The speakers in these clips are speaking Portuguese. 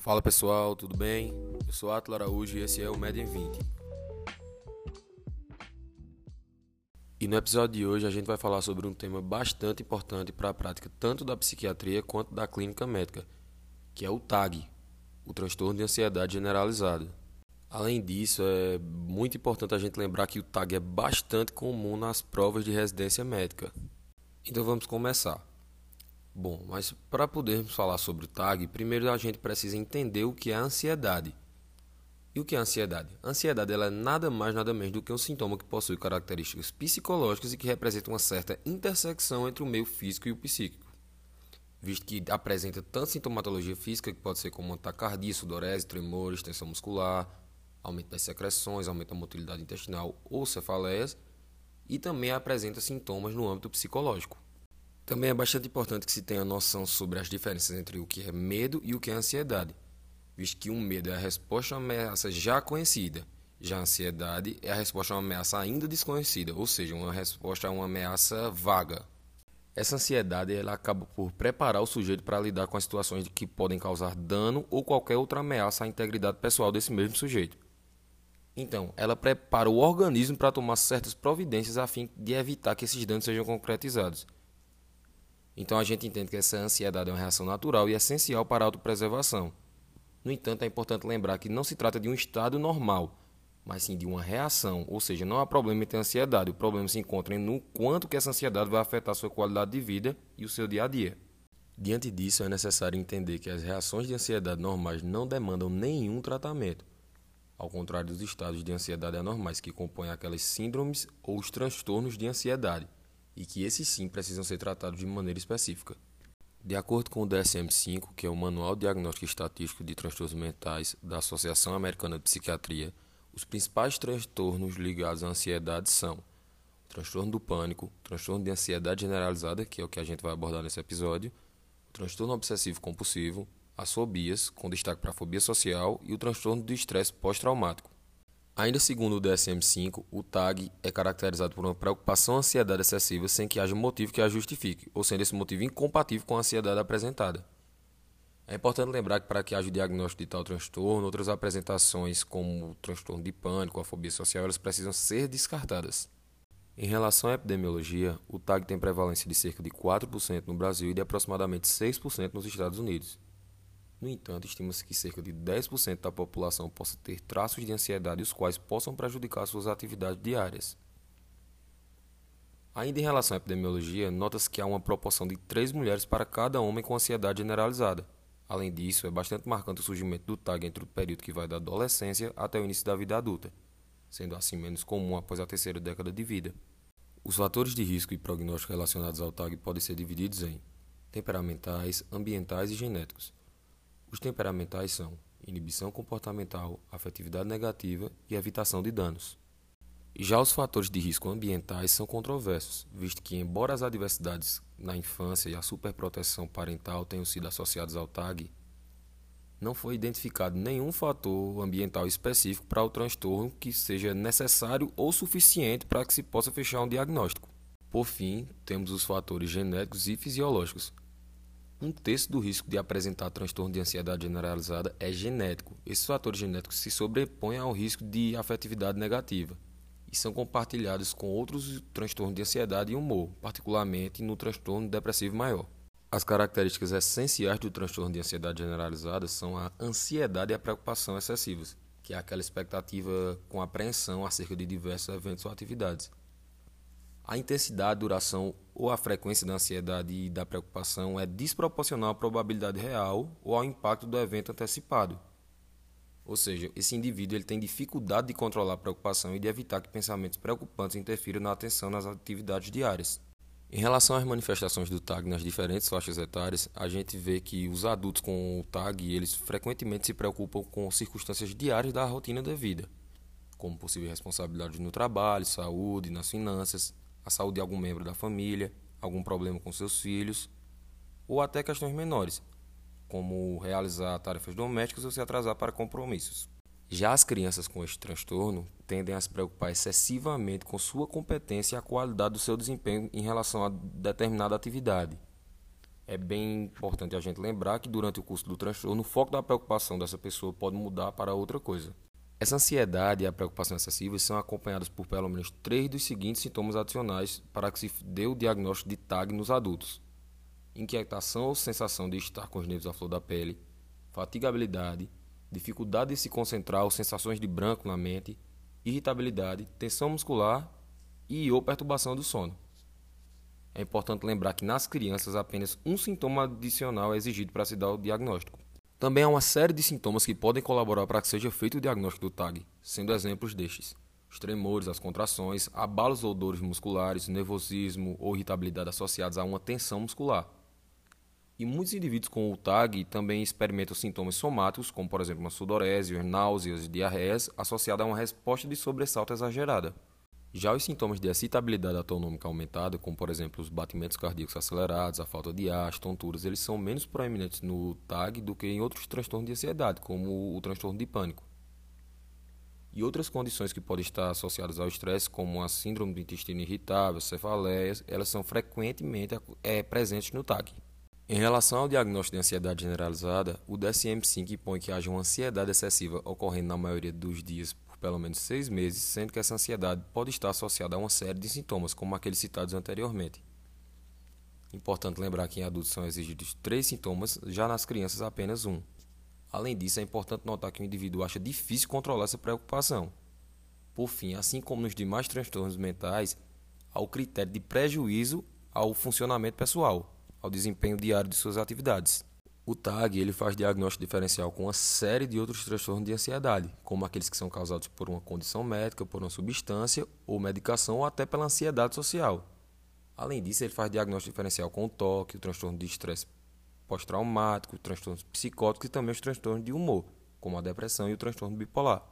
Fala pessoal, tudo bem? Eu sou Atlo Araújo e esse é o Med em 20. E no episódio de hoje a gente vai falar sobre um tema bastante importante para a prática tanto da psiquiatria quanto da clínica médica, que é o TAG, o transtorno de ansiedade generalizada. Além disso, é muito importante a gente lembrar que o TAG é bastante comum nas provas de residência médica. Então vamos começar. Bom, mas para podermos falar sobre o TAG, primeiro a gente precisa entender o que é a ansiedade. E o que é a ansiedade? A ansiedade ela é nada mais nada menos do que um sintoma que possui características psicológicas e que representa uma certa intersecção entre o meio físico e o psíquico. Visto que apresenta tanto sintomatologia física, que pode ser como taquicardia, sudorese, tremores, tensão muscular, aumento das secreções, aumento da motilidade intestinal ou cefaleias, e também apresenta sintomas no âmbito psicológico. Também é bastante importante que se tenha noção sobre as diferenças entre o que é medo e o que é ansiedade, visto que um medo é a resposta a uma ameaça já conhecida, já a ansiedade é a resposta a uma ameaça ainda desconhecida, ou seja, uma resposta a uma ameaça vaga. Essa ansiedade ela acaba por preparar o sujeito para lidar com as situações que podem causar dano ou qualquer outra ameaça à integridade pessoal desse mesmo sujeito. Então, ela prepara o organismo para tomar certas providências a fim de evitar que esses danos sejam concretizados. Então a gente entende que essa ansiedade é uma reação natural e essencial para a autopreservação. No entanto, é importante lembrar que não se trata de um estado normal, mas sim de uma reação, ou seja, não há problema em ter ansiedade, o problema se encontra no quanto que essa ansiedade vai afetar a sua qualidade de vida e o seu dia a dia. Diante disso, é necessário entender que as reações de ansiedade normais não demandam nenhum tratamento, ao contrário dos estados de ansiedade anormais que compõem aquelas síndromes ou os transtornos de ansiedade e que esses sim precisam ser tratados de maneira específica. De acordo com o DSM-5, que é o Manual Diagnóstico Estatístico de Transtornos Mentais da Associação Americana de Psiquiatria, os principais transtornos ligados à ansiedade são o transtorno do pânico, transtorno de ansiedade generalizada, que é o que a gente vai abordar nesse episódio, o transtorno obsessivo compulsivo, as fobias, com destaque para a fobia social, e o transtorno do estresse pós-traumático. Ainda segundo o DSM-5, o TAG é caracterizado por uma preocupação ansiedade excessiva sem que haja motivo que a justifique, ou sendo esse motivo incompatível com a ansiedade apresentada. É importante lembrar que para que haja o diagnóstico de tal transtorno, outras apresentações como o transtorno de pânico, a fobia social, elas precisam ser descartadas. Em relação à epidemiologia, o TAG tem prevalência de cerca de 4% no Brasil e de aproximadamente 6% nos Estados Unidos. No entanto, estima-se que cerca de 10% da população possa ter traços de ansiedade os quais possam prejudicar suas atividades diárias. Ainda em relação à epidemiologia, nota-se que há uma proporção de 3 mulheres para cada homem com ansiedade generalizada. Além disso, é bastante marcante o surgimento do TAG entre o período que vai da adolescência até o início da vida adulta, sendo assim menos comum após a terceira década de vida. Os fatores de risco e prognóstico relacionados ao TAG podem ser divididos em temperamentais, ambientais e genéticos. Os temperamentais são inibição comportamental, afetividade negativa e evitação de danos. Já os fatores de risco ambientais são controversos, visto que, embora as adversidades na infância e a superproteção parental tenham sido associados ao TAG, não foi identificado nenhum fator ambiental específico para o transtorno que seja necessário ou suficiente para que se possa fechar um diagnóstico. Por fim, temos os fatores genéticos e fisiológicos, um terço do risco de apresentar transtorno de ansiedade generalizada é genético. Esses fatores genéticos se sobrepõem ao risco de afetividade negativa e são compartilhados com outros transtornos de ansiedade e humor, particularmente no transtorno depressivo maior. As características essenciais do transtorno de ansiedade generalizada são a ansiedade e a preocupação excessivas, que é aquela expectativa com apreensão acerca de diversos eventos ou atividades. A intensidade, duração ou a frequência da ansiedade e da preocupação é desproporcional à probabilidade real ou ao impacto do evento antecipado. Ou seja, esse indivíduo ele tem dificuldade de controlar a preocupação e de evitar que pensamentos preocupantes interfiram na atenção nas atividades diárias. Em relação às manifestações do TAG nas diferentes faixas etárias, a gente vê que os adultos com o TAG eles frequentemente se preocupam com circunstâncias diárias da rotina da vida, como possíveis responsabilidades no trabalho, saúde, nas finanças, a saúde de algum membro da família, algum problema com seus filhos, ou até questões menores, como realizar tarefas domésticas ou se atrasar para compromissos. Já as crianças com este transtorno tendem a se preocupar excessivamente com sua competência e a qualidade do seu desempenho em relação a determinada atividade. é bem importante a gente lembrar que durante o curso do transtorno, o foco da preocupação dessa pessoa pode mudar para outra coisa. Essa ansiedade e a preocupação excessiva são acompanhadas por pelo menos três dos seguintes sintomas adicionais para que se dê o diagnóstico de TAG nos adultos: inquietação ou sensação de estar com os nervos à flor da pele, fatigabilidade, dificuldade de se concentrar ou sensações de branco na mente, irritabilidade, tensão muscular e ou perturbação do sono. É importante lembrar que nas crianças apenas um sintoma adicional é exigido para se dar o diagnóstico. Também há uma série de sintomas que podem colaborar para que seja feito o diagnóstico do TAG, sendo exemplos destes: os tremores, as contrações, abalos ou dores musculares, nervosismo ou irritabilidade associados a uma tensão muscular. E muitos indivíduos com o TAG também experimentam sintomas somáticos, como por exemplo uma sudorese, náuseas, diarreias, associadas a uma resposta de sobressalto exagerada. Já os sintomas de excitabilidade autonômica aumentada, como por exemplo os batimentos cardíacos acelerados, a falta de ar, as tonturas, eles são menos proeminentes no TAG do que em outros transtornos de ansiedade, como o transtorno de pânico. E outras condições que podem estar associadas ao estresse, como a síndrome do intestino irritável, cefaleias, elas são frequentemente é, presentes no TAG. Em relação ao diagnóstico de ansiedade generalizada, o DSM-5 impõe que haja uma ansiedade excessiva ocorrendo na maioria dos dias pelo menos seis meses, sendo que essa ansiedade pode estar associada a uma série de sintomas, como aqueles citados anteriormente. Importante lembrar que em adultos são exigidos três sintomas, já nas crianças apenas um. Além disso, é importante notar que o indivíduo acha difícil controlar essa preocupação. Por fim, assim como nos demais transtornos mentais, há o critério de prejuízo ao funcionamento pessoal, ao desempenho diário de suas atividades. O TAG ele faz diagnóstico diferencial com uma série de outros transtornos de ansiedade, como aqueles que são causados por uma condição médica, por uma substância ou medicação ou até pela ansiedade social. Além disso, ele faz diagnóstico diferencial com o TOC, o transtorno de estresse pós-traumático, transtornos psicóticos e também os transtornos de humor, como a depressão e o transtorno bipolar.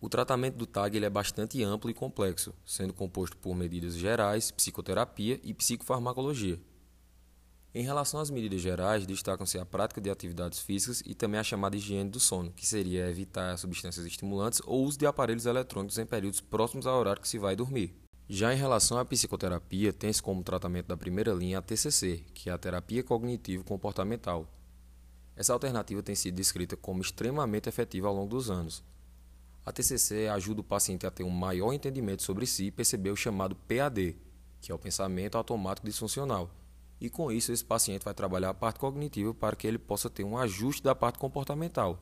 O tratamento do TAG ele é bastante amplo e complexo, sendo composto por medidas gerais, psicoterapia e psicofarmacologia. Em relação às medidas gerais, destacam-se a prática de atividades físicas e também a chamada higiene do sono, que seria evitar substâncias estimulantes ou uso de aparelhos eletrônicos em períodos próximos ao horário que se vai dormir. Já em relação à psicoterapia, tem-se como tratamento da primeira linha a TCC, que é a terapia cognitivo-comportamental. Essa alternativa tem sido descrita como extremamente efetiva ao longo dos anos. A TCC ajuda o paciente a ter um maior entendimento sobre si e perceber o chamado PAD, que é o pensamento automático disfuncional, e com isso esse paciente vai trabalhar a parte cognitiva para que ele possa ter um ajuste da parte comportamental.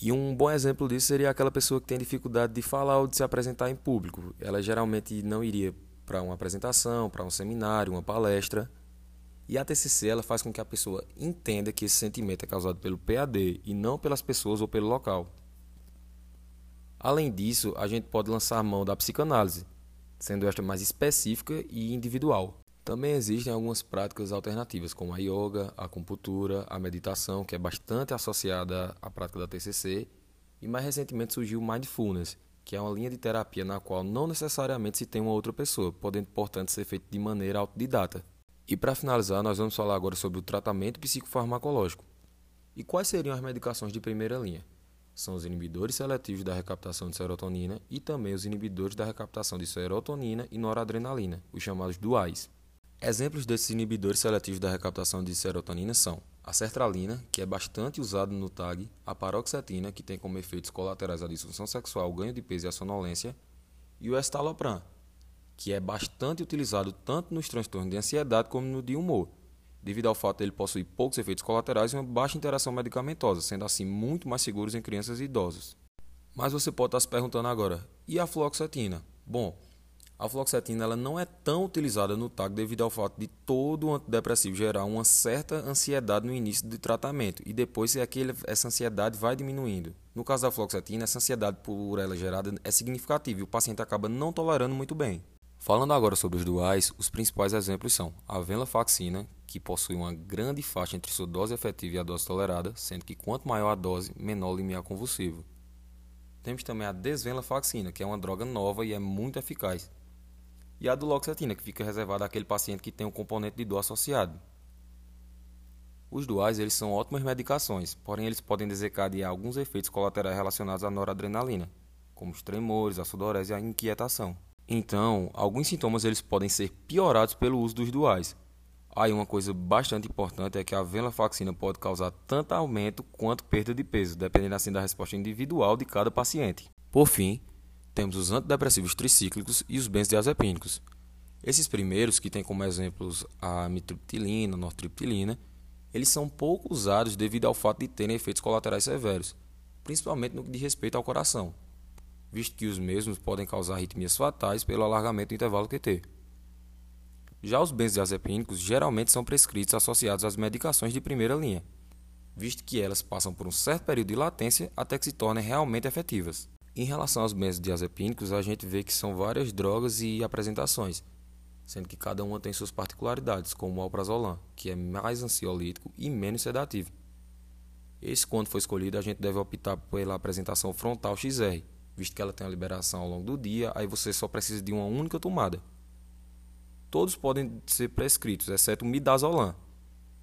E um bom exemplo disso seria aquela pessoa que tem dificuldade de falar ou de se apresentar em público. Ela geralmente não iria para uma apresentação, para um seminário, uma palestra. E a TCC ela faz com que a pessoa entenda que esse sentimento é causado pelo PAD e não pelas pessoas ou pelo local. Além disso, a gente pode lançar mão da psicanálise, sendo esta mais específica e individual. Também existem algumas práticas alternativas, como a yoga, a acupuntura, a meditação, que é bastante associada à prática da TCC, e mais recentemente surgiu o Mindfulness, que é uma linha de terapia na qual não necessariamente se tem uma outra pessoa, podendo, portanto, ser feito de maneira autodidata. E para finalizar, nós vamos falar agora sobre o tratamento psicofarmacológico. E quais seriam as medicações de primeira linha? São os inibidores seletivos da recaptação de serotonina e também os inibidores da recaptação de serotonina e noradrenalina, os chamados duais. Exemplos desses inibidores seletivos da recaptação de serotonina são a sertralina, que é bastante usada no TAG, a paroxetina, que tem como efeitos colaterais a disfunção sexual, ganho de peso e a sonolência, e o estalopram, que é bastante utilizado tanto nos transtornos de ansiedade como no de humor, devido ao fato de ele possuir poucos efeitos colaterais e uma baixa interação medicamentosa, sendo assim muito mais seguros em crianças e idosos. Mas você pode estar se perguntando agora, e a fluoxetina? Bom, a fluoxetina ela não é tão utilizada no TAG devido ao fato de todo antidepressivo gerar uma certa ansiedade no início do tratamento e depois é aquele, essa ansiedade vai diminuindo. No caso da fluoxetina, essa ansiedade por ela gerada é significativa e o paciente acaba não tolerando muito bem. Falando agora sobre os duais, os principais exemplos são a venlafaxina, que possui uma grande faixa entre sua dose efetiva e a dose tolerada, sendo que quanto maior a dose, menor o limiar convulsivo. Temos também a desvenlafaxina, que é uma droga nova e é muito eficaz, e a duloxetina, que fica reservada àquele paciente que tem um componente de dor associado. Os duais eles são ótimas medicações, porém eles podem desencadear alguns efeitos colaterais relacionados à noradrenalina, como os tremores, a sudorese e a inquietação. Então, alguns sintomas eles podem ser piorados pelo uso dos duais. Aí uma coisa bastante importante é que a venlafaxina pode causar tanto aumento quanto perda de peso, dependendo assim da resposta individual de cada paciente. Por fim, temos os antidepressivos tricíclicos e os benzodiazepínicos. Esses primeiros, que têm como exemplos a mitriptilina, a nortriptilina, eles são pouco usados devido ao fato de terem efeitos colaterais severos, principalmente no que diz respeito ao coração, visto que os mesmos podem causar arritmias fatais pelo alargamento do intervalo QT. Já os benzodiazepínicos geralmente são prescritos associados às medicações de primeira linha, visto que elas passam por um certo período de latência até que se tornem realmente efetivas. Em relação aos benzodiazepínicos, a gente vê que são várias drogas e apresentações, sendo que cada uma tem suas particularidades, como o alprazolam, que é mais ansiolítico e menos sedativo. Esse, quando for escolhido, a gente deve optar pela apresentação frontal XR, visto que ela tem a liberação ao longo do dia, aí você só precisa de uma única tomada. Todos podem ser prescritos, exceto o midazolam,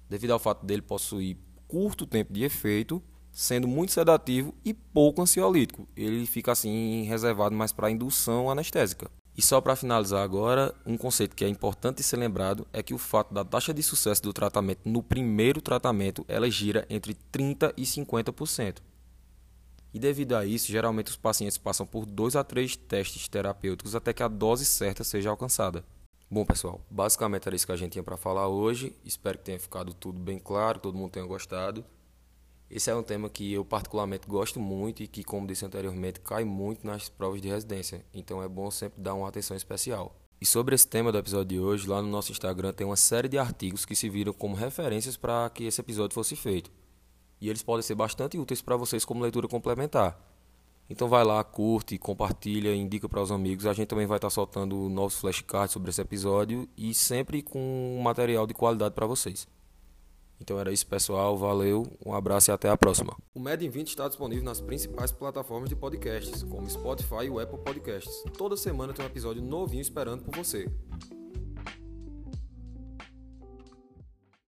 devido ao fato dele possuir curto tempo de efeito, sendo muito sedativo e pouco ansiolítico. Ele fica assim reservado mais para indução anestésica. E só para finalizar agora, um conceito que é importante ser lembrado é que o fato da taxa de sucesso do tratamento no primeiro tratamento ela gira entre 30 e 50%. E devido a isso, geralmente os pacientes passam por dois a três testes terapêuticos até que a dose certa seja alcançada. Bom, pessoal, basicamente era isso que a gente tinha para falar hoje. Espero que tenha ficado tudo bem claro, todo mundo tenha gostado. Esse é um tema que eu particularmente gosto muito e que, como disse anteriormente, cai muito nas provas de residência, então é bom sempre dar uma atenção especial. E sobre esse tema do episódio de hoje, lá no nosso Instagram tem uma série de artigos que se viram como referências para que esse episódio fosse feito. E eles podem ser bastante úteis para vocês como leitura complementar. Então vai lá, curte, compartilha, indica para os amigos. A gente também vai estar soltando novos flashcards sobre esse episódio e sempre com material de qualidade para vocês. Então era isso, pessoal. Valeu, um abraço e até a próxima. O Med em 20 está disponível nas principais plataformas de podcasts, como Spotify e o Apple Podcasts. Toda semana tem um episódio novinho esperando por você.